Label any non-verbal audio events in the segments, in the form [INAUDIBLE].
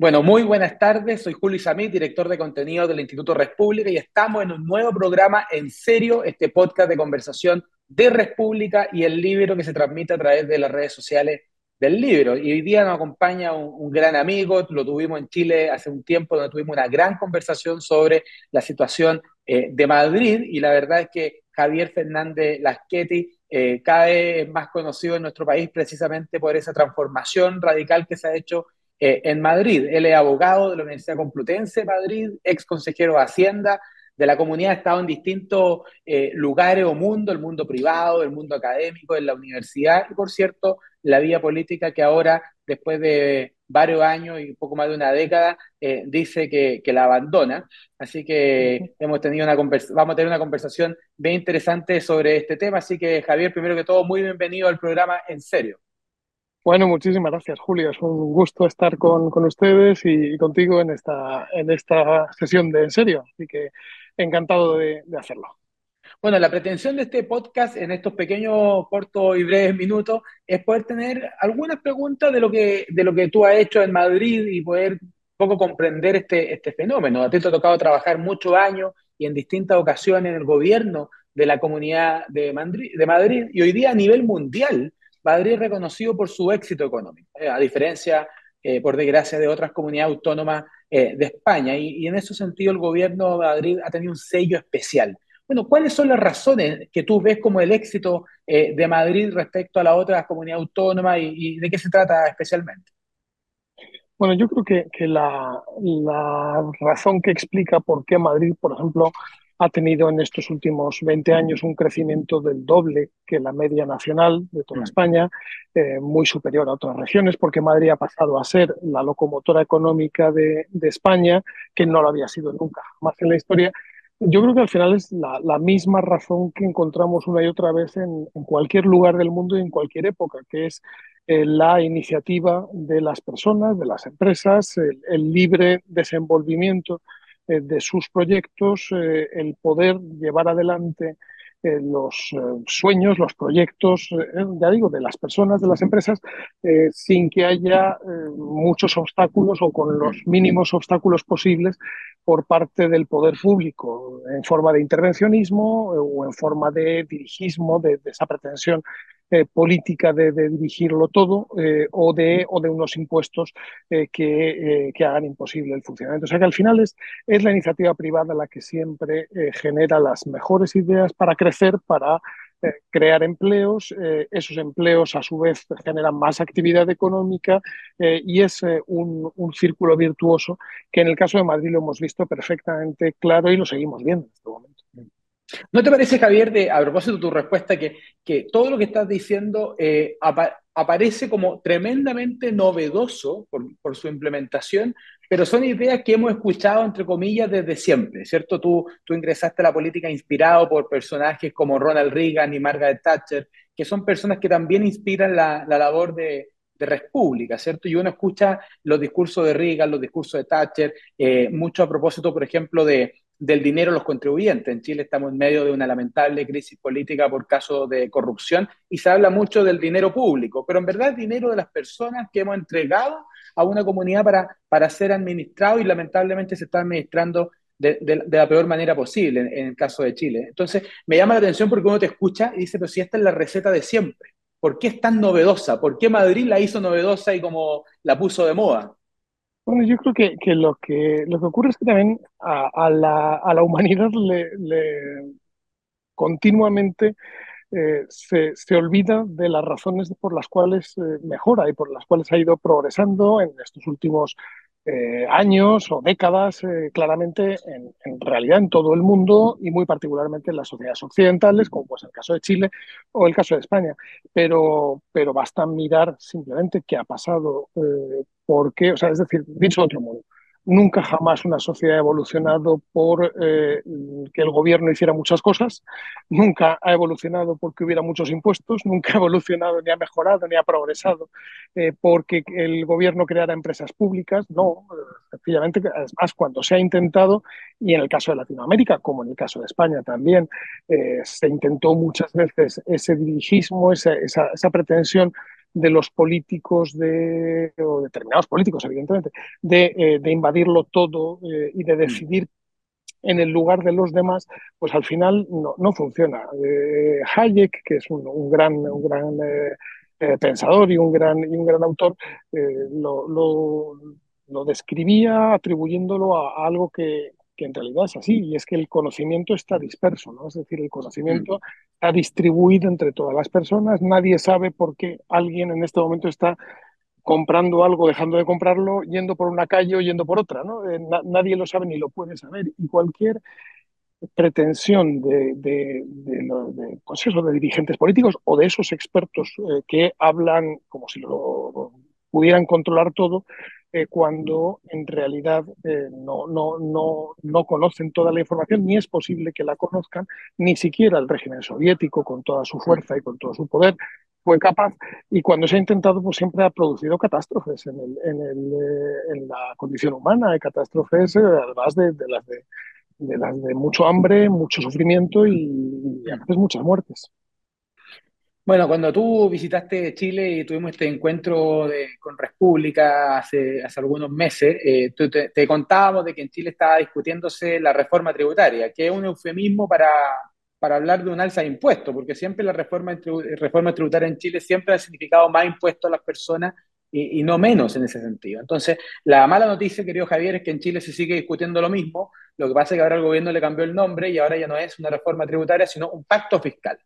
Bueno, muy buenas tardes. Soy Julio Samit, director de contenido del Instituto República y estamos en un nuevo programa en serio, este podcast de conversación de República y el libro que se transmite a través de las redes sociales del libro. Y hoy día nos acompaña un, gran amigo, lo tuvimos en Chile hace un tiempo, donde tuvimos una gran conversación sobre la situación eh, de Madrid y la verdad es que Javier Fernández Laschetti eh, cada vez más conocido en nuestro país precisamente por esa transformación radical que se ha hecho eh, en Madrid. Él es abogado de la Universidad Complutense de Madrid, ex consejero de Hacienda de la comunidad, ha estado en distintos eh, lugares o mundo, el mundo privado, el mundo académico, en la universidad y, por cierto, la vía política que ahora, después de varios años y poco más de una década, eh, dice que, que, la abandona. Así que hemos tenido una vamos a tener una conversación bien interesante sobre este tema. Así que, Javier, primero que todo, muy bienvenido al programa En Serio. Bueno, muchísimas gracias, Julio. Es un gusto estar con, con ustedes y, contigo en esta, en esta sesión de En Serio. Así que encantado de, de hacerlo. Bueno, la pretensión de este podcast en estos pequeños, cortos y breves minutos es poder tener algunas preguntas de lo que, de lo que tú has hecho en Madrid y poder un poco comprender este, este fenómeno. A ti te ha tocado trabajar muchos años y en distintas ocasiones en el gobierno de la comunidad de Madrid, de Madrid y hoy día a nivel mundial Madrid es reconocido por su éxito económico, eh, a diferencia, eh, por desgracia, de otras comunidades autónomas eh, de España. Y, en ese sentido el gobierno de Madrid ha tenido un sello especial. Bueno, ¿cuáles son las razones que tú ves como el éxito de Madrid respecto a las otras comunidades autónomas y, de qué se trata especialmente? Bueno, yo creo que, que la, la, razón que explica por qué Madrid, por ejemplo, ha tenido en estos últimos 20 años un crecimiento del doble que la media nacional de toda mm. España, eh, muy superior a otras regiones, porque Madrid ha pasado a ser la locomotora económica de, España, que no lo había sido nunca más en la historia. Yo creo que al final es la, misma razón que encontramos una y otra vez en, cualquier lugar del mundo y en cualquier época, que es eh, la iniciativa de las personas, de las empresas, el libre desenvolvimiento eh, de sus proyectos, eh, el poder llevar adelante eh, los sueños, los proyectos, ya digo, de las personas, de las empresas, sin que haya muchos obstáculos o con los mínimos obstáculos posibles por parte del poder público, en forma de intervencionismo o en forma de dirigismo, de esa pretensión eh, política de, dirigirlo todo eh, o, de, o de unos impuestos eh, que, que, hagan imposible el funcionamiento. O sea que al final es, es la iniciativa privada la que siempre genera las mejores ideas para crecer, para crear empleos, esos empleos a su vez generan más actividad económica y es un, un, círculo virtuoso que en el caso de Madrid lo hemos visto perfectamente claro y lo seguimos viendo en este momento. ¿No te parece, Javier, de, a propósito de tu respuesta, que, que todo lo que estás diciendo eh, aparece como tremendamente novedoso por, su implementación, pero son ideas que hemos escuchado, entre comillas, desde siempre, ¿cierto? Tú, tú ingresaste a la política inspirado por personajes como Ronald Reagan y Margaret Thatcher, que son personas que también inspiran la, la labor de, de República, ¿cierto? Y uno escucha los discursos de Reagan, los discursos de Thatcher, eh, mucho a propósito, por ejemplo, de, del dinero de los contribuyentes. En Chile estamos en medio de una lamentable crisis política por caso de corrupción y se habla mucho del dinero público, pero en verdad el dinero de las personas que hemos entregado a una comunidad para, para ser administrado y lamentablemente se está administrando de, la peor manera posible en, en, el caso de Chile. Entonces, me llama la atención porque uno te escucha y dice, pero si esta es la receta de siempre, ¿por qué es tan novedosa? ¿Por qué Madrid la hizo novedosa y como la puso de moda? Bueno, yo creo que, que, lo, que lo que ocurre es que también a, la, a la, humanidad le, continuamente eh, se, se, olvida de las razones por las cuales eh, mejora y por las cuales ha ido progresando en estos últimos eh, años o décadas, claramente en, realidad en todo el mundo y muy particularmente en las sociedades occidentales, como pues el caso de Chile o el caso de España. Pero, pero basta mirar simplemente qué ha pasado porque, o sea, es decir, dicho de otro modo, nunca jamás una sociedad ha evolucionado por eh, que el gobierno hiciera muchas cosas, nunca ha evolucionado porque hubiera muchos impuestos, nunca ha evolucionado ni ha mejorado ni ha progresado eh, porque el gobierno creara empresas públicas, no, sencillamente, además cuando se ha intentado, y en el caso de Latinoamérica, como en el caso de España también, eh, se intentó muchas veces ese dirigismo, esa, pretensión de los políticos, de, o determinados políticos, evidentemente, de, eh, de invadirlo todo eh, y de mm. decidir en el lugar de los demás, pues al final no, no funciona. Eh, Hayek, que es un, un gran, un gran pensador y un gran, y un gran autor, lo, lo, lo, describía atribuyéndolo a algo que, que en realidad es así, y es que el conocimiento está disperso, ¿no? Es decir, el conocimiento está distribuido entre todas las personas, nadie sabe por qué alguien en este momento está comprando algo, dejando de comprarlo, yendo por una calle o yendo por otra, ¿no? Eh, nadie lo sabe ni lo puede saber, y cualquier pretensión de, de, de, pues eso, de dirigentes políticos o de esos expertos eh, que hablan como si lo pudieran controlar todo, eh, cuando en realidad eh, no, no, no, no conocen toda la información, ni es posible que la conozcan, ni siquiera el régimen soviético, con toda su fuerza y con todo su poder, fue capaz, y cuando se ha intentado, pues siempre ha producido catástrofes en, el, en, el, eh, en la condición humana, hay catástrofes además de, de, las de, de, las de mucho hambre, mucho sufrimiento y, y a veces muchas muertes. Bueno, cuando tú visitaste Chile y tuvimos este encuentro con República hace, hace algunos meses, eh, te, contábamos de que en Chile estaba discutiéndose la reforma tributaria, que es un eufemismo para, para hablar de un alza de impuestos, porque siempre la reforma, reforma tributaria en Chile siempre ha significado más impuestos a las personas y, y, no menos en ese sentido. Entonces, la mala noticia, querido Javier, es que en Chile se sigue discutiendo lo mismo, lo que pasa es que ahora el gobierno le cambió el nombre y ahora ya no es una reforma tributaria, sino un pacto fiscal.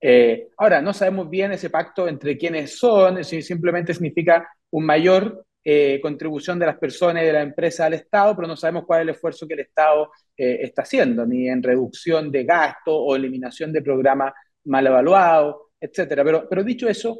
Eh, ahora, no sabemos bien ese pacto entre quiénes son, si simplemente significa una mayor eh, contribución de las personas y de la empresa al Estado, pero no sabemos cuál es el esfuerzo que el Estado eh, está haciendo, ni en reducción de gasto o eliminación de programas mal evaluados, etcétera. Pero, pero dicho eso,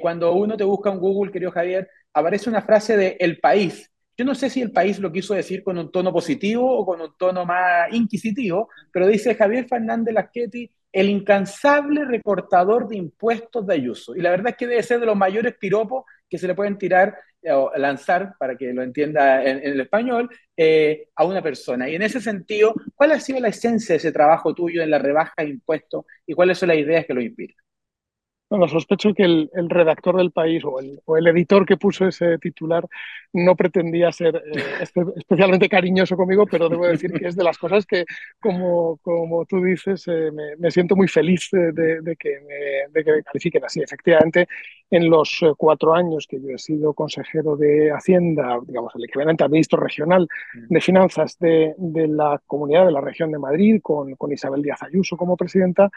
cuando uno te busca en Google, querido Javier, aparece una frase de el país. Yo no sé si el país lo quiso decir con un tono positivo o con un tono más inquisitivo, pero dice Javier Fernández Lasqueti el incansable recortador de impuestos de Ayuso. Y la verdad es que debe ser de los mayores piropos que se le pueden tirar eh, o lanzar, para que lo entienda en, el español, eh, a una persona. Y en ese sentido, ¿cuál ha sido la esencia de ese trabajo tuyo en la rebaja de impuestos y cuáles son las ideas que lo inspiran? Bueno, sospecho que el, redactor del país o el, editor que puso ese titular no pretendía ser eh, [LAUGHS] especialmente cariñoso conmigo, pero debo decir que es de las cosas que, como, como tú dices, eh, me, siento muy feliz de, que me, de, que me, califiquen así. Efectivamente, en los eh, cuatro años que yo he sido consejero de Hacienda, digamos, el equivalente al ministro regional de Finanzas de, la comunidad de la región de Madrid, con, con Isabel Díaz Ayuso como presidenta,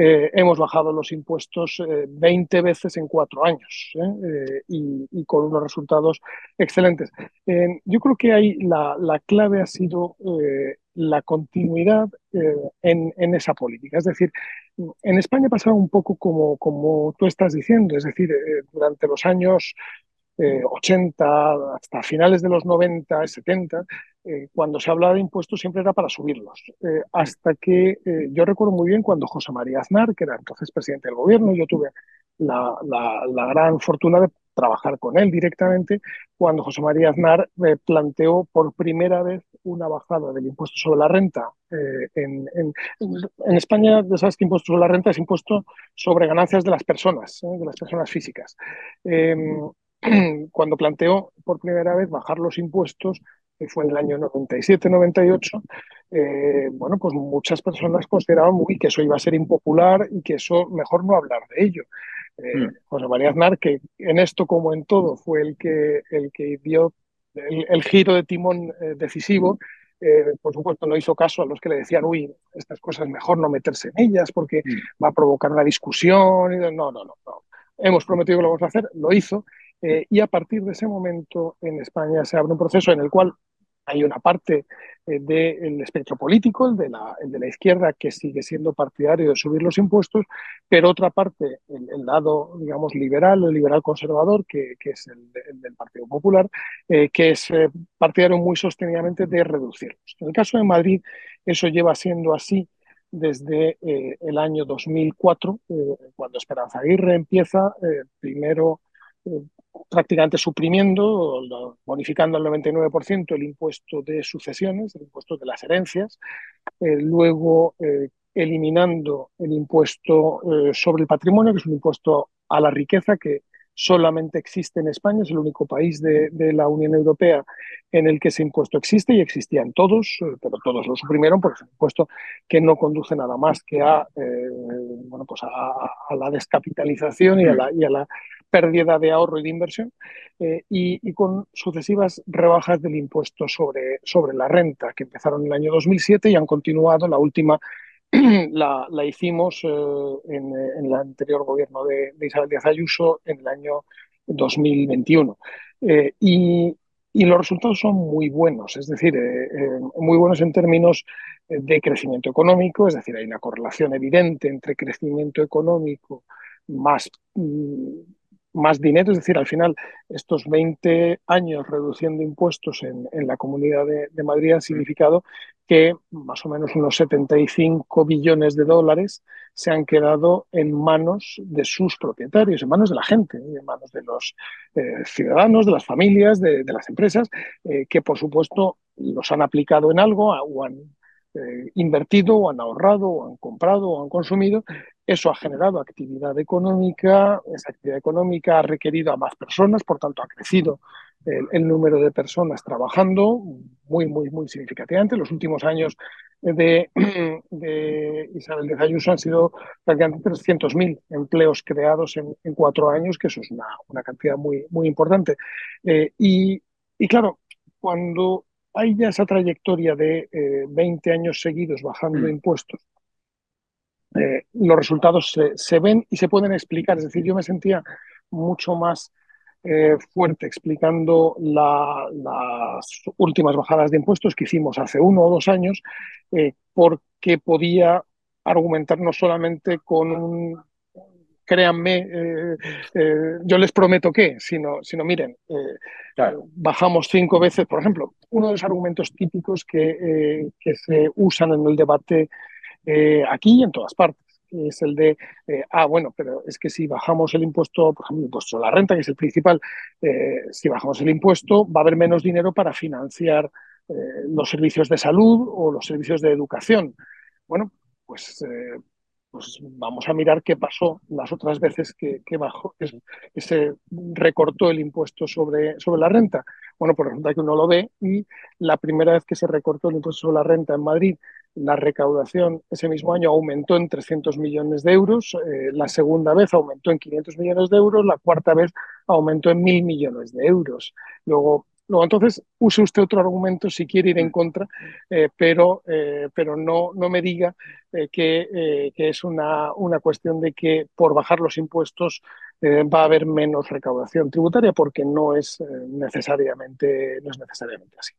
hemos bajado los impuestos 20 veces en cuatro años ¿eh? Eh, y, con unos resultados excelentes. yo creo que ahí la, la clave ha sido eh, la continuidad en, esa política. Es decir, en España ha pasado un poco como tú estás diciendo, es decir, durante los años 80 hasta finales de los 90, 70, eh, cuando se hablaba de impuestos siempre era para subirlos. Eh, hasta que eh, yo recuerdo muy bien cuando José María Aznar, que era entonces presidente del gobierno, yo tuve la, la, gran fortuna de trabajar con él directamente, cuando José María Aznar planteó por primera vez una bajada del impuesto sobre la renta. En, en, en, España, ya sabes que impuesto sobre la renta es impuesto sobre ganancias de las personas, de las personas físicas. Em, [CLEARS THROAT] cuando planteó por primera vez bajar los impuestos que fue en el año 97-98, eh, bueno, pues muchas personas consideraban muy que eso iba a ser impopular y que eso mejor no hablar de ello. Eh, mm. José María Aznar, que en esto como en todo fue el que, el que dio el, giro de timón eh, decisivo, por supuesto no hizo caso a los que le decían, uy, estas cosas mejor no meterse en ellas porque mm. va a provocar una discusión. Y, no, no, no, no. Hemos prometido que lo vamos a hacer, lo hizo. Y a partir de ese momento en España se abre un proceso en el cual hay una parte eh, del espectro político, el de, la, de, la, izquierda, que sigue siendo partidario de subir los impuestos, pero otra parte, el, lado, digamos, liberal, el liberal conservador, que, es el, del Partido Popular, eh, que es eh, partidario muy sostenidamente de reducirlos. En el caso de Madrid, eso lleva siendo así desde el año 2004, cuando Esperanza Aguirre empieza primero prácticamente suprimiendo, bonificando al 99% el impuesto de sucesiones, el impuesto de las herencias, eh, luego eh, eliminando el impuesto eh, sobre el patrimonio, que es un impuesto a la riqueza que solamente existe en España, es el único país de, la Unión Europea en el que ese impuesto existe y existían todos, eh, pero todos lo suprimieron porque es un impuesto que no conduce nada más que a, eh, bueno, pues a, la descapitalización y a la, y pérdida de ahorro y de inversión, eh, y, con sucesivas rebajas del impuesto sobre, sobre la renta, que empezaron en el año 2007 y han continuado. La última [CLEARS THROAT] la, la hicimos eh, en, en, el anterior gobierno de, Isabel Díaz Ayuso en el año 2021. Eh, y, y, los resultados son muy buenos, es decir, muy buenos en términos de crecimiento económico, es decir, hay una correlación evidente entre crecimiento económico más mm, más dinero, es decir, al final estos 20 años reduciendo impuestos en, la Comunidad de, Madrid han significado que más o menos unos 75 billones de dólares se han quedado en manos de sus propietarios, en manos de la gente, en manos de los eh, ciudadanos, de las familias, de, las empresas, eh, que por supuesto los han aplicado en algo o han eh, invertido o han ahorrado o han comprado o han consumido eso ha generado actividad económica, esa actividad económica ha requerido a más personas, por tanto ha crecido el, número de personas trabajando muy, muy, muy significativamente. Los últimos años de, [CLEARS THROAT] Isabel de Ayuso han sido prácticamente 300.000 empleos creados en, cuatro años, que eso es una, cantidad muy, muy importante. Eh, y, claro, cuando hay ya esa trayectoria de 20 eh, años seguidos bajando mm. impuestos, eh, los resultados se, ven y se pueden explicar. Es decir, yo me sentía mucho más eh, fuerte explicando las últimas bajadas de impuestos que hicimos hace uno o dos años, eh, porque podía argumentar no solamente con un créanme, yo les prometo que, sino, sino miren, bajamos cinco veces, por ejemplo, uno de los argumentos típicos que, que se usan en el debate eh, aquí y en todas partes. Es el de, eh, ah, bueno, pero es que si bajamos el impuesto, por ejemplo, el impuesto a la renta, que es el principal, eh, si bajamos el impuesto, va a haber menos dinero para financiar los servicios de salud o los servicios de educación. Bueno, pues pues vamos a mirar qué pasó las otras veces que, bajó, que, se recortó el impuesto sobre, sobre la renta. Bueno, pues resulta que uno lo ve y la primera vez que se recortó el impuesto sobre la renta en Madrid, la recaudación ese mismo año aumentó en 300 millones de euros, eh, la segunda vez aumentó en 500 millones de euros, la cuarta vez aumentó en 1.000 millones de euros. Luego, Luego, entonces, use usted otro argumento si quiere ir en contra, eh, pero, eh, pero no, no me diga eh, que, es una, una, cuestión de que por bajar los impuestos va a haber menos recaudación tributaria, porque no es, necesariamente, no es necesariamente así.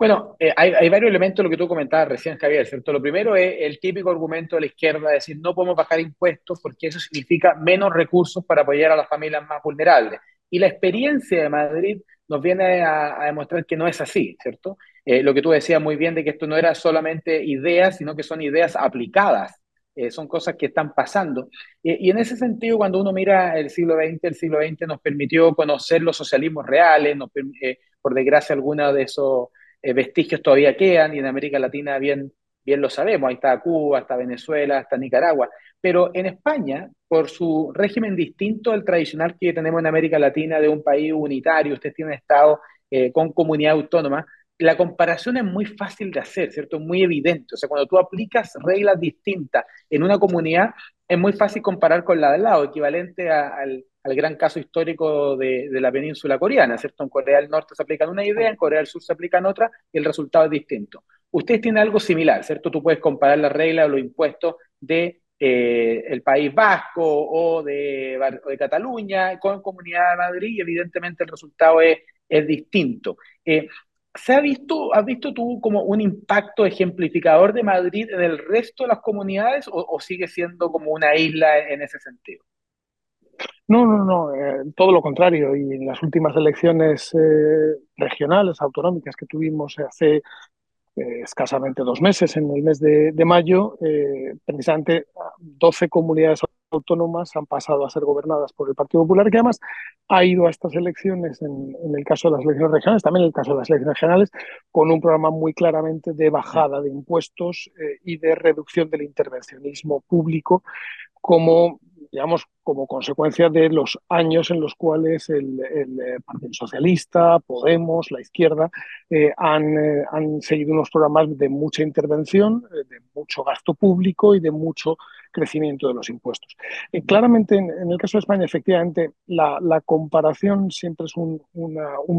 Bueno, hay, hay, varios elementos de lo que tú comentabas recién, Javier, ¿cierto? Lo primero es el típico argumento de la izquierda, de decir no podemos bajar impuestos porque eso significa menos recursos para apoyar a las familias más vulnerables. Y la experiencia de Madrid nos viene a, demostrar que no es así, ¿cierto? Eh, lo que tú decías muy bien de que esto no era solamente ideas, sino que son ideas aplicadas, eh, son cosas que están pasando. y en ese sentido, cuando uno mira el siglo XX, el siglo XX nos permitió conocer los socialismos reales, eh, por desgracia algunos de esos vestigios todavía quedan y en América Latina bien, bien lo sabemos, ahí está Cuba, está Venezuela, está Nicaragua, pero en España, por su régimen distinto al tradicional que tenemos en América Latina de un país unitario, usted tiene Estado eh, con comunidad autónoma, la comparación es muy fácil de hacer, ¿cierto? Muy evidente. O sea, cuando tú aplicas reglas distintas en una comunidad, es muy fácil comparar con la del lado, equivalente al, gran caso histórico de, de, la península coreana, ¿cierto? En Corea del Norte se aplican una idea, en Corea del Sur se aplican otra y el resultado es distinto. Ustedes tienen algo similar, ¿cierto? Tú puedes comparar las reglas o los impuestos de eh, el País Vasco o de, de, Cataluña con Comunidad de Madrid y evidentemente el resultado es, es distinto. Eh, ¿Se ha visto, has visto tú como un impacto ejemplificador de Madrid en el resto de las comunidades o, sigue siendo como una isla en ese sentido? No, no, no, eh, todo lo contrario. Y en las últimas elecciones regionales, autonómicas que tuvimos hace eh, escasamente dos meses, en el mes de, mayo, eh, precisamente 12 comunidades autónomas han pasado a ser gobernadas por el Partido Popular, que además ha ido a estas elecciones, en, el caso de las elecciones regionales, también en el caso de las elecciones regionales, con un programa muy claramente de bajada de impuestos eh, y de reducción del intervencionismo público como digamos, como consecuencia de los años en los cuales el, eh, Partido Socialista, Podemos, la izquierda, eh, han, eh, han, seguido unos programas de mucha intervención, de mucho gasto público y de mucho crecimiento de los impuestos. claramente, en, el caso de España, efectivamente, la, comparación siempre es un,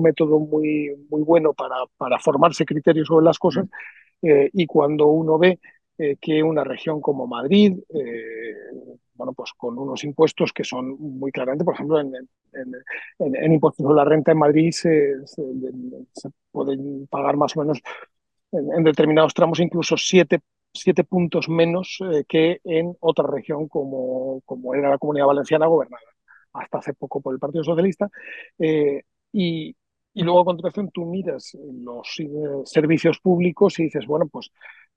método muy, bueno para formarse criterios sobre las cosas y cuando uno ve que una región como Madrid, bueno, pues con unos impuestos que son muy claramente, por ejemplo, en, impuestos sobre la renta en Madrid se, pueden pagar más o menos en, determinados tramos incluso siete, siete puntos menos eh, que en otra región como, como era la Comunidad Valenciana gobernada hasta hace poco por el Partido Socialista. Eh, y, y luego a continuación tú miras los eh, servicios públicos y dices, bueno, pues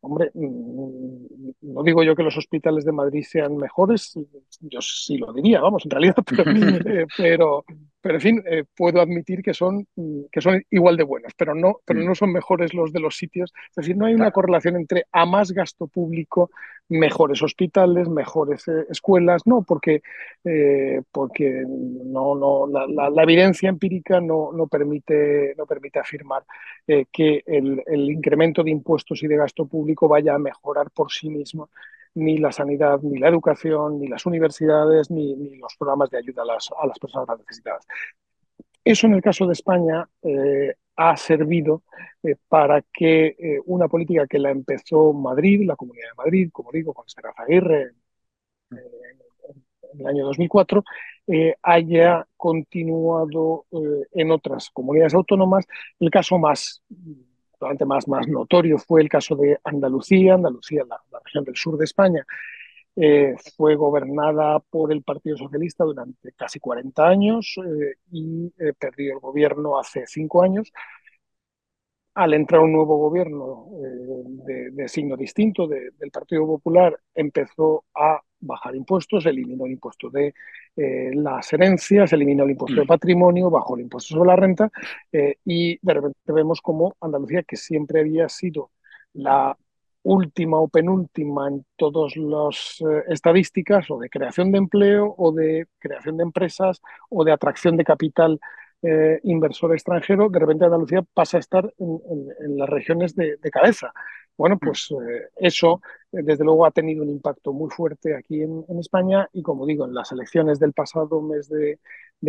Hombre, mm, no digo yo que los hospitales de Madrid sean mejores, yo sí lo diría, vamos, en realidad, [LAUGHS] pero, [LAUGHS] pero, pero en fin, eh, puedo admitir que son, mm, que son igual de buenos, pero no, pero mm. no son mejores los de los sitios. Es decir, no hay una correlación entre a más gasto público, mejores hospitales, mejores eh, escuelas, no, porque, eh, porque no, no, la, la, evidencia empírica no, no, permite, no permite afirmar que el, el incremento de impuestos y de gasto vaya a mejorar por sí mismo ni la sanidad, ni la educación, ni las universidades, ni, los programas de ayuda a las, a las, personas más necesitadas. Eso en el caso de España eh, ha servido eh, para que eh, una política que la empezó Madrid, la Comunidad de Madrid, como digo, con Esperanza Aguirre en el año 2004, haya continuado en otras comunidades autónomas. El caso más más, más notorio fue el caso de Andalucía. Andalucía, la, región del sur de España, eh, fue gobernada por el Partido Socialista durante casi 40 años eh, y eh, perdió el gobierno hace cinco años. Al entrar un nuevo gobierno de, signo distinto del Partido Popular, empezó a bajar impuestos, eliminó el impuesto de eh, las herencias, eliminó el impuesto de mm. patrimonio, bajó el impuesto sobre la renta eh, y de repente vemos como Andalucía, que siempre había sido la última o penúltima en todas las eh, estadísticas o de creación de empleo o de creación de empresas o de atracción de capital inversor extranjero, de repente Andalucía pasa a estar en, las regiones de cabeza. Bueno, pues eh, eso desde luego ha tenido un impacto muy fuerte aquí en, España y como digo, en las elecciones del pasado mes de,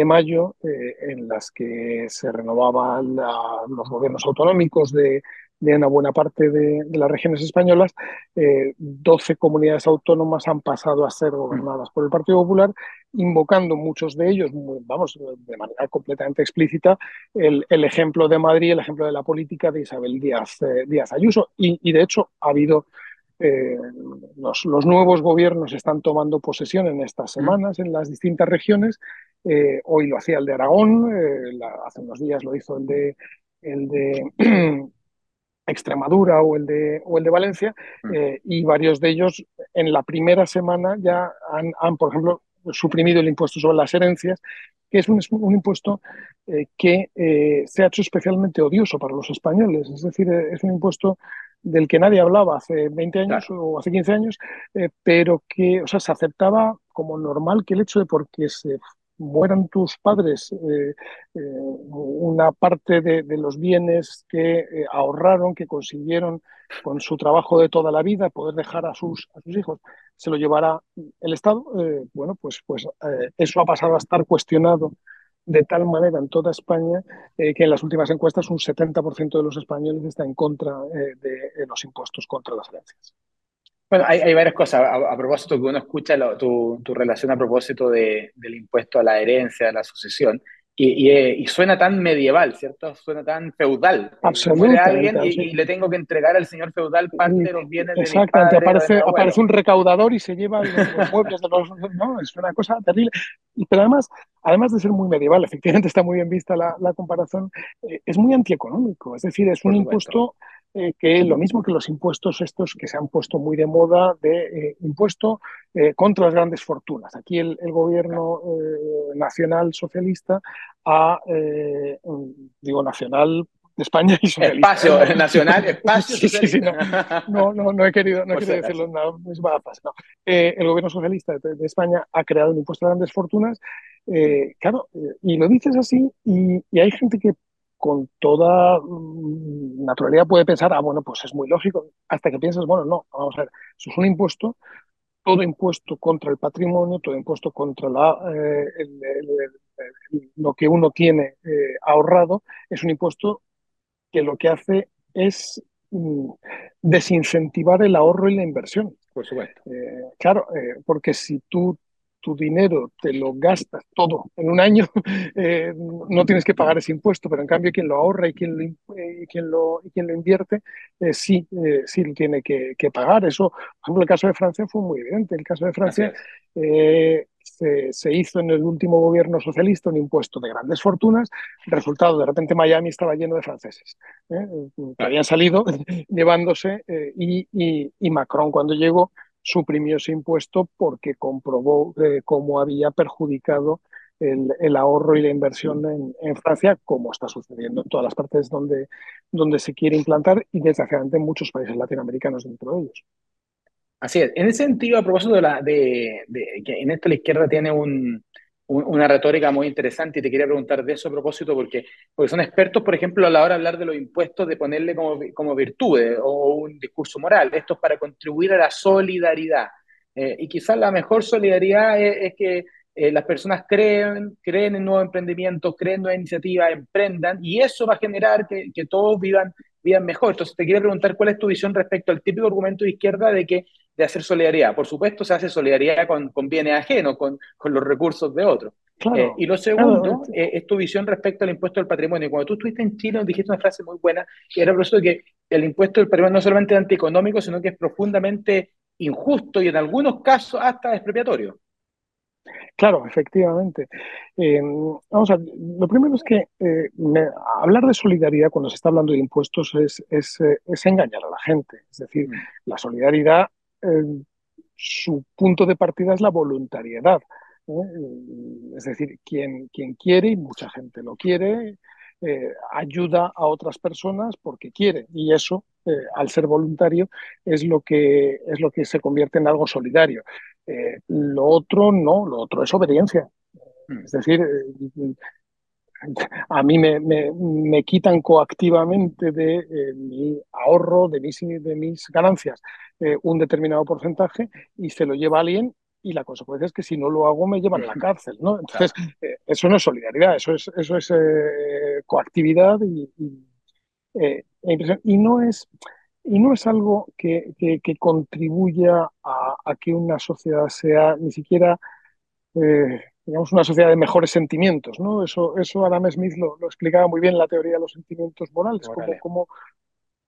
mayo, eh, en las que se renovaban los gobiernos autonómicos de, una buena parte de, las regiones españolas, eh, 12 comunidades autónomas han pasado a ser gobernadas por el Partido Popular, invocando muchos de ellos, vamos, de manera completamente explícita, el, ejemplo de Madrid, el ejemplo de la política de Isabel Díaz, eh, Díaz Ayuso. Y, de hecho ha habido eh, los, nuevos gobiernos están tomando posesión en estas semanas en las distintas regiones. Eh, hoy lo hacía el de Aragón, hace unos días lo hizo el de, el de [CLEARS THROAT] Extremadura o el de, o el de Valencia, mm. eh, y varios de ellos en la primera semana ya han, por ejemplo, suprimido el impuesto sobre las herencias, que es un, impuesto eh, que eh, se ha hecho especialmente odioso para los españoles. Es decir, es un impuesto del que nadie hablaba hace 20 años o hace 15 años, pero que o sea, se aceptaba como normal que el hecho de porque se mueran tus padres eh, eh, una parte de, los bienes que eh, ahorraron, que consiguieron con su trabajo de toda la vida, poder dejar a sus, a sus hijos, se lo llevará el Estado, bueno, pues, pues eso ha pasado a estar cuestionado de tal manera en toda España que en las últimas encuestas un 70% de los españoles está en contra de los impuestos contra las herencias. Bueno, hay, varias cosas. A, propósito, que uno escucha tu, relación a propósito de, del impuesto a la herencia, a la sucesión, y, y, suena tan medieval, ¿cierto? Suena tan feudal. Absolutamente. alguien y, le tengo que entregar al señor feudal parte de los bienes Exactamente, aparece, aparece un recaudador y se lleva los, muebles de los... No, es una cosa terrible. Pero además, además de ser muy medieval, efectivamente está muy bien vista la, la comparación, eh, es muy antieconómico. Es decir, es un impuesto eh, que lo mismo que los impuestos estos que se han puesto muy de moda de eh, impuesto eh, contra las grandes fortunas. Aquí el, gobierno nacional socialista ha, digo nacional España y socialista. Espacio nacional, [LAUGHS] espacio sí, sí, sí, no, no, no, he querido, no he querido decirlo, no, no. Eh, el gobierno socialista de, España ha creado un impuesto a grandes fortunas, eh, claro, eh, y lo dices así, y, y, hay gente que con toda mm, naturalidad puede pensar, ah, bueno, pues es muy lógico, hasta que piensas, bueno, no, vamos a ver, eso es un impuesto todo impuesto contra el patrimonio, todo impuesto contra la, lo que uno tiene ahorrado, es un impuesto que lo que hace es mm, desincentivar el ahorro y la inversión. Por supuesto. Eh, claro, eh, porque si tú tu dinero te lo gastas todo en un año, [LAUGHS] eh, no tienes que pagar ese impuesto, pero en cambio quien lo ahorra y quien lo, y quien lo, y quien lo invierte, sí, sí lo tiene que, que, pagar. Eso, por ejemplo, el caso de Francia fue muy evidente. El caso de Francia se, hizo en el último gobierno socialista un impuesto de grandes fortunas. Resultado, de repente Miami estaba lleno de franceses ¿eh? que habían salido [LAUGHS] llevándose eh, y, Macron cuando llegó suprimió ese impuesto porque comprobó eh, cómo había perjudicado el, ahorro y la inversión en, en, Francia, como está sucediendo en todas las partes donde, donde se quiere implantar y desgraciadamente en muchos países latinoamericanos dentro de ellos. Así es. En ese sentido, a propósito de, la, de, que en esto la izquierda tiene una retórica muy interesante y te quería preguntar de eso a propósito porque, porque son expertos, por ejemplo, a la hora de hablar de los impuestos, de ponerle como, como virtudes o un discurso moral. Esto es para contribuir a la solidaridad. Eh, y quizás la mejor solidaridad es, que eh, las personas creen, creen en nuevos emprendimientos, creen en nuevas iniciativas, emprendan, y eso va a generar que, que todos vivan, vivan mejor. Entonces, te quiero preguntar cuál es tu visión respecto al típico argumento de izquierda de que de hacer solidaridad. Por supuesto, se hace solidaridad con, con bienes ajenos, con, con, los recursos de otros. Eh, y lo segundo eh, es tu visión respecto al impuesto del patrimonio. Cuando tú estuviste en Chile, nos dijiste una frase muy buena, que era eso que el impuesto del patrimonio no solamente es antieconómico, sino que es profundamente injusto y en algunos casos hasta expropiatorio. Claro, efectivamente. Eh, vamos a lo primero es que hablar de solidaridad cuando se está hablando de impuestos es, es, es engañar a la gente. Es decir, mm. la solidaridad su punto de partida es la voluntariedad. Es decir, quien, quien quiere, y mucha gente lo quiere, eh, ayuda a otras personas porque quiere. Y eso, eh, al ser voluntario, es lo, que, es lo que se convierte en algo solidario. Eh, lo otro no, lo otro es obediencia. Hmm. Es decir, a mí me, me, quitan coactivamente de eh, mi ahorro, de mis, de mis ganancias, eh, un determinado porcentaje y se lo lleva alguien y la consecuencia es que si no lo hago me llevan a la cárcel, ¿no? Entonces, eh, eso no es solidaridad, eso es, eso es coactividad y, e y, no es y no es algo que, que, contribuya a, a, que una sociedad sea ni siquiera digamos, una sociedad de mejores sentimientos, ¿no? Eso, eso Adam Smith lo, explicaba muy bien en la teoría de los sentimientos morales, como, como,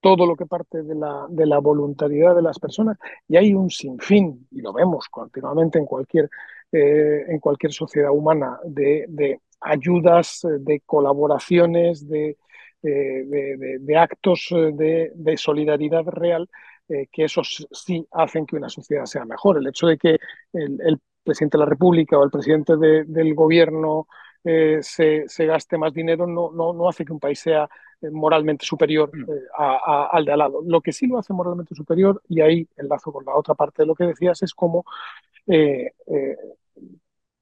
todo lo que parte de la, de la voluntariedad de las personas, y hay un sinfín, y lo vemos continuamente en cualquier, eh, en cualquier sociedad humana, de, de ayudas, de colaboraciones, de, de, de actos de, solidaridad real eh, que esos sí hacen que una sociedad sea mejor. El hecho de que el, el presidente de la República o el presidente del gobierno eh, se, gaste más dinero no, no, no, hace que un país sea eh, moralmente superior mm. eh, al de al lado. Lo que sí lo hace moralmente superior, y ahí enlazo con la otra parte de lo que decías, es como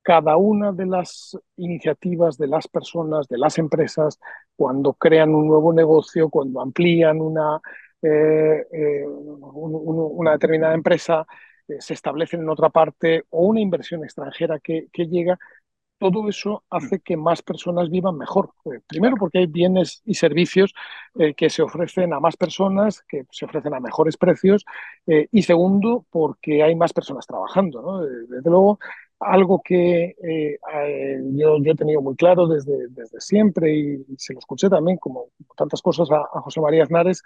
cada una de las iniciativas de las personas, de las empresas, cuando crean un nuevo negocio, cuando amplían una, una determinada empresa, eh, se establecen en otra parte o una inversión extranjera que, llega, todo eso hace que más personas vivan mejor. Eh, primero porque hay bienes y servicios eh, que se ofrecen a más personas, que se ofrecen a mejores precios, y segundo porque hay más personas trabajando. Desde luego, algo que yo, he tenido muy claro desde, desde siempre y, se lo escuché también, como tantas cosas, a, a José María Aznares,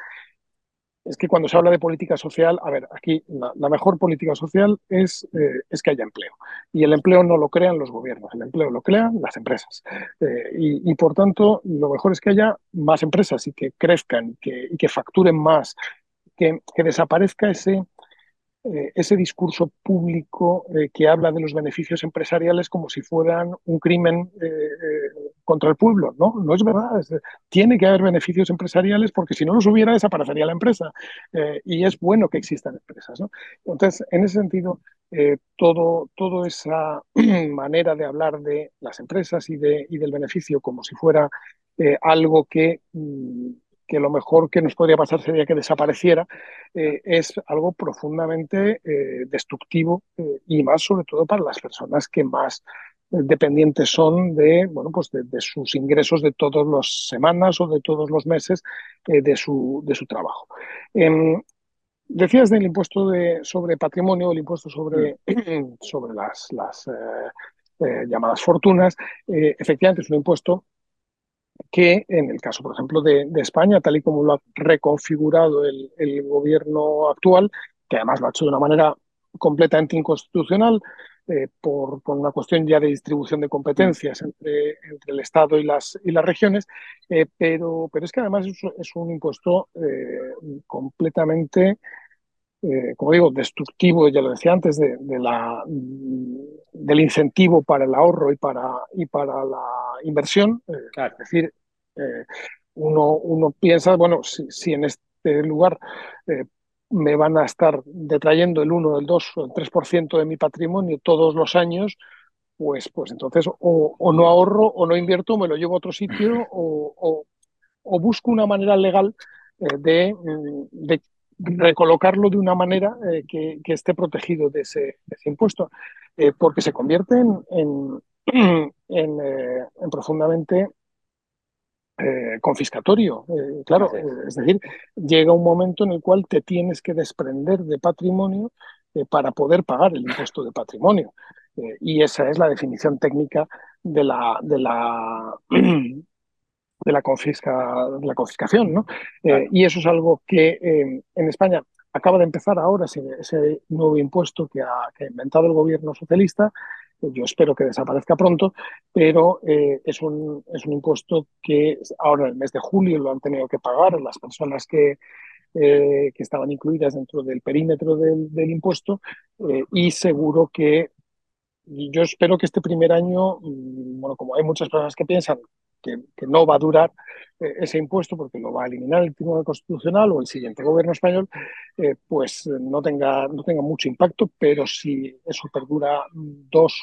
es que cuando se habla de política social, a ver, aquí la, mejor política social es, eh, es que haya empleo. Y el empleo no lo crean los gobiernos, el empleo lo crean las empresas. Eh, y, por tanto, lo mejor es que haya más empresas y que crezcan y que, facturen más, que, que desaparezca ese, eh, ese discurso público eh, que habla de los beneficios empresariales como si fueran un crimen eh, contra el pueblo. No, no es verdad. tiene que haber beneficios empresariales porque si no los hubiera desaparecería la empresa. y es bueno que existan empresas. Entonces, en ese sentido, todo, toda esa [CLEARS THROAT] manera de hablar de las empresas y, de, y del beneficio como si fuera algo que... Mm, que lo mejor que nos podría pasar sería que desapareciera, eh, es algo profundamente eh, destructivo eh, y más sobre todo para las personas que más dependientes son de, bueno, pues de, sus ingresos de todas las semanas o de todos los meses de, su, de su trabajo. Em, decías del impuesto de, sobre patrimonio, el impuesto sobre, mm. [CLEARS THROAT] sobre las, las llamadas fortunas. efectivamente, es un impuesto que en el caso, por ejemplo, de, España, tal y como lo ha reconfigurado el, gobierno actual, que además lo ha hecho de una manera completamente inconstitucional, eh, por, una cuestión ya de distribución de competencias entre, entre el Estado y las, y las regiones, eh, pero, pero es que además es, un impuesto eh, como digo, destructivo, ya lo decía antes, de, la, del incentivo para el ahorro y para, y para la inversión. Es decir, eh, uno, uno, piensa, bueno, si, en este lugar eh, me van a estar detrayendo el 1, el 2 o el 3% de mi patrimonio todos los años, pues, pues entonces o, no ahorro o no invierto, me lo llevo a otro sitio [LAUGHS] o, busco una manera legal eh, de, de, recolocarlo de una manera que, esté protegido de ese, impuesto, porque se convierte en, en, [CLEARS THROAT] en profundamente eh, confiscatorio. Eh, claro, eh, es decir, llega un momento en el cual te tienes que desprender de patrimonio para poder pagar el impuesto de patrimonio. y esa es la definición técnica de la, de la, [CLEARS THROAT] de la, confisca, de la confiscación. ¿no? y eso es algo que en España acaba de empezar ahora ese, ese nuevo impuesto que ha, que ha inventado el gobierno socialista yo espero que desaparezca pronto, pero eh, es, un, es un impuesto que ahora en el mes de julio lo han tenido que pagar las personas que, eh, que estaban incluidas dentro del perímetro del, del impuesto eh, y seguro que yo espero que este primer año, mm, bueno, como hay muchas personas que piensan que, no va a durar eh, ese impuesto porque lo va a eliminar el Tribunal Constitucional o el siguiente gobierno español, eh, pues eh, no tenga, no tenga mucho impacto, pero si eso perdura dos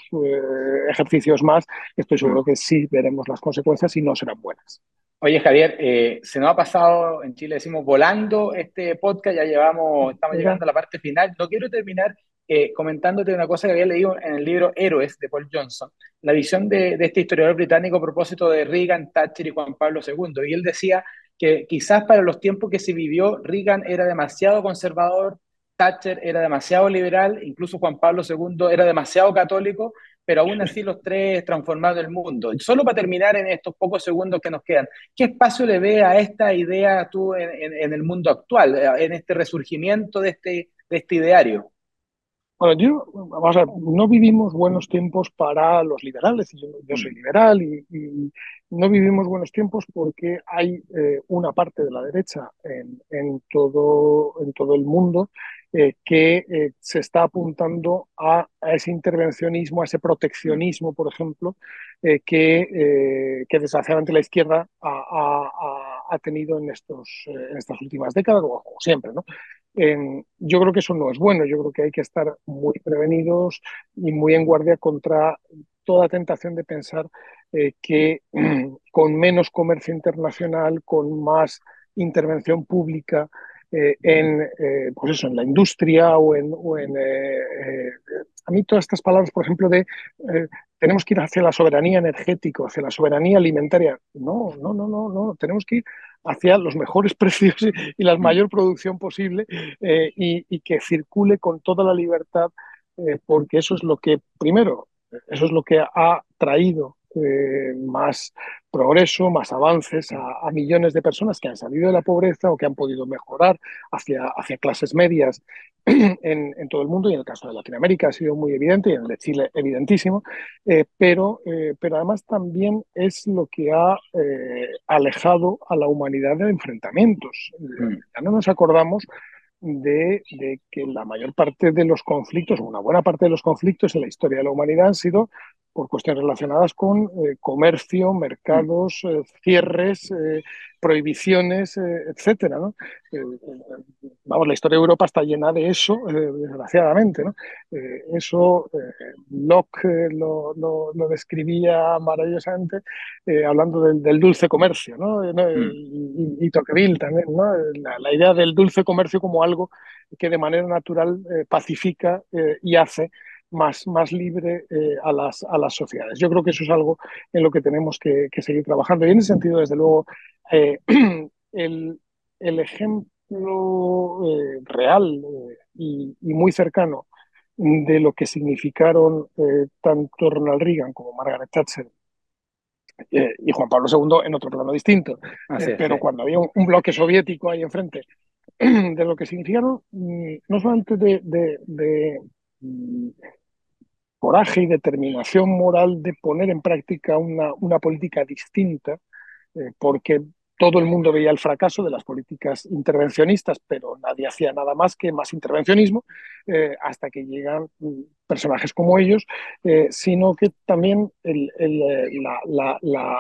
ejercicios más, estoy seguro que sí veremos las consecuencias y no serán buenas. Oye, Javier, se nos ha pasado, en Chile decimos volando este podcast, ya llevamos, estamos llegando a la parte final. No quiero terminar eh, comentándote una cosa que había leído en el libro Héroes de Paul Johnson, la visión de, este historiador británico a propósito de Reagan, Thatcher y Juan Pablo II. Y él decía que quizás para los tiempos que se vivió, Reagan era demasiado conservador, Thatcher era demasiado liberal, incluso Juan Pablo II era demasiado católico, pero aún así los tres transformaron el mundo. Solo para terminar en estos pocos segundos que nos quedan, ¿qué espacio le ve a esta idea tú en, el mundo actual, en este resurgimiento de este, de este ideario? Bueno, yo, vamos a ver, no vivimos buenos tiempos para los liberales, yo, soy liberal y, no vivimos buenos tiempos porque hay eh, una parte de la derecha en, todo, en todo el mundo eh, que eh, se está apuntando a, ese intervencionismo, a ese proteccionismo, por ejemplo, que, que desgraciadamente la izquierda ha, tenido en, estos, en estas últimas décadas, o, o siempre, ¿no? Yo creo que eso no es bueno, yo creo que hay que estar muy prevenidos y muy en guardia contra toda tentación de pensar eh, que [CLEARS THROAT] con menos comercio internacional, con más intervención pública eh, en, eh, pues eso, en la industria o en... O en a mí todas estas palabras, por ejemplo, de tenemos que ir hacia la soberanía energética, hacia la soberanía alimentaria. No, no, no, no, no. Tenemos que ir hacia los mejores [LAUGHS] precios y la mayor producción posible eh, y, que circule con toda la libertad, eh, porque eso es lo que, primero, eso es lo que ha traído eh, más progreso, más avances a, millones de personas que han salido de la pobreza o que han podido mejorar hacia, hacia clases medias [CLEARS THROAT] en, todo el mundo y en el caso de Latinoamérica ha sido muy evidente y en el de Chile evidentísimo, eh, pero, eh, pero además también es lo que ha alejado a la humanidad de enfrentamientos. Mm. Ya no nos acordamos de, que la mayor parte de los conflictos, una buena parte de los conflictos en la historia de la humanidad han sido por cuestiones relacionadas con eh, comercio, mercados, eh, cierres, eh, prohibiciones, etcétera. vamos, la historia de Europa está llena de eso, desgraciadamente. eso Locke lo, describía maravillosamente hablando del, dulce comercio, ¿no? Mm. y, y, Tocqueville también, la, la, idea del dulce comercio como algo que de manera natural pacifica y hace más, más libre eh, a, las, a las sociedades. Yo creo que eso es algo en lo que tenemos que, seguir trabajando. Y en ese sentido, desde luego, eh, [CLEARS THROAT] el, el, ejemplo eh, real y, muy cercano de lo que significaron tanto Ronald Reagan como Margaret Thatcher y Juan Pablo II en otro plano distinto, pero cuando había un, bloque soviético ahí enfrente, [CLEARS THROAT] de lo que significaron, mm, no solamente de, de coraje y determinación moral de poner en práctica una, una política distinta, eh, porque todo el mundo veía el fracaso de las políticas intervencionistas, pero nadie hacía nada más que más intervencionismo, eh, hasta que llegan mm, personajes como ellos, eh, sino que también la, la, la,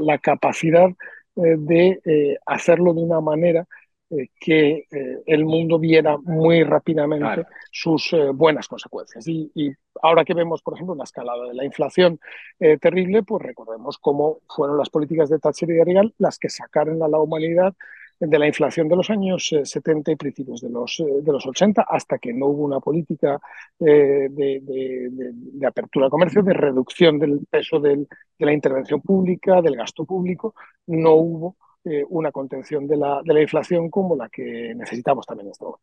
la, capacidad de hacerlo de una manera eh, que eh, el mundo viera muy rápidamente sus eh, buenas consecuencias. Y, ahora que vemos, por ejemplo, una escalada de la inflación terrible, pues recordemos cómo fueron las políticas de Thatcher y de Reagan las que sacaron a la humanidad de la inflación de los años 70 y principios de los, de los 80, hasta que no hubo una política de, de, apertura al comercio, de reducción del peso de la intervención pública, del gasto público, no hubo eh, una contención de la, de la inflación como la que necesitamos también en este momento.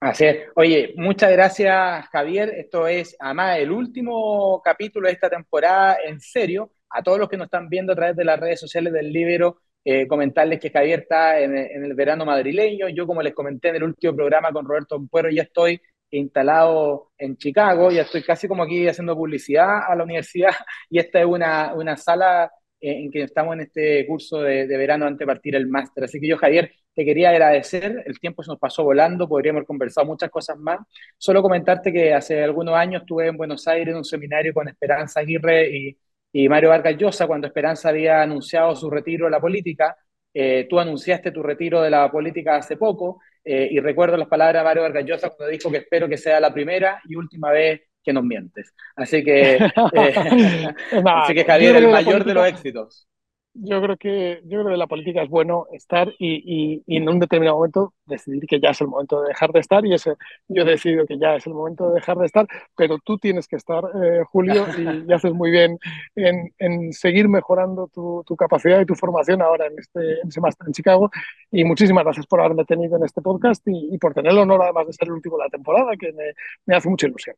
Así es. Oye, muchas gracias, Javier. Esto es, además, el último capítulo de esta temporada, en serio. A todos los que nos están viendo a través de las redes sociales del Libro, eh, comentarles que Javier está en, el verano madrileño. Yo, como les comenté en el último programa con Roberto Puero, ya estoy instalado en Chicago, ya estoy casi como aquí haciendo publicidad a la universidad [LAUGHS] y esta es una, una sala en que estamos en este curso de, verano antes de partir el máster. Así que yo, Javier, te quería agradecer, el tiempo se nos pasó volando, podríamos haber conversado muchas cosas más. Solo comentarte que hace algunos años estuve en Buenos Aires en un seminario con Esperanza Aguirre y, y Mario Vargas Llosa, cuando Esperanza había anunciado su retiro de la política. Eh, tú anunciaste tu retiro de la política hace poco eh, y recuerdo las palabras de Mario Vargas Llosa cuando dijo que espero que sea la primera y última vez que nos mientes. Así que, [LAUGHS] eh, [LAUGHS] así que Javier, el mayor de los éxitos yo creo que yo creo que la política es bueno estar y, y, en un determinado momento decidir que ya es el momento de dejar de estar y ese yo he decidido que ya es el momento de dejar de estar pero tú tienes que estar eh, Julio y, haces muy bien en, en seguir mejorando tu, tu, capacidad y tu formación ahora en este en ese máster en Chicago. Y muchísimas gracias por haberme tenido en este podcast y, por tener el honor además de ser el último de la temporada que me, me hace mucha ilusión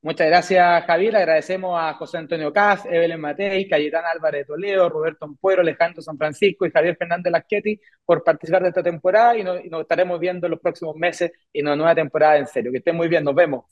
Muchas gracias, Javier. Agradecemos a José Antonio Caz, Evelyn Matei, Cayetán Álvarez Toledo, Roberto Ampuero, Alejandro San Francisco y Javier Fernández Lasqueti por participar de esta temporada y nos, estaremos viendo en los próximos meses en una nueva temporada en serio. Que estén muy bien, nos vemos.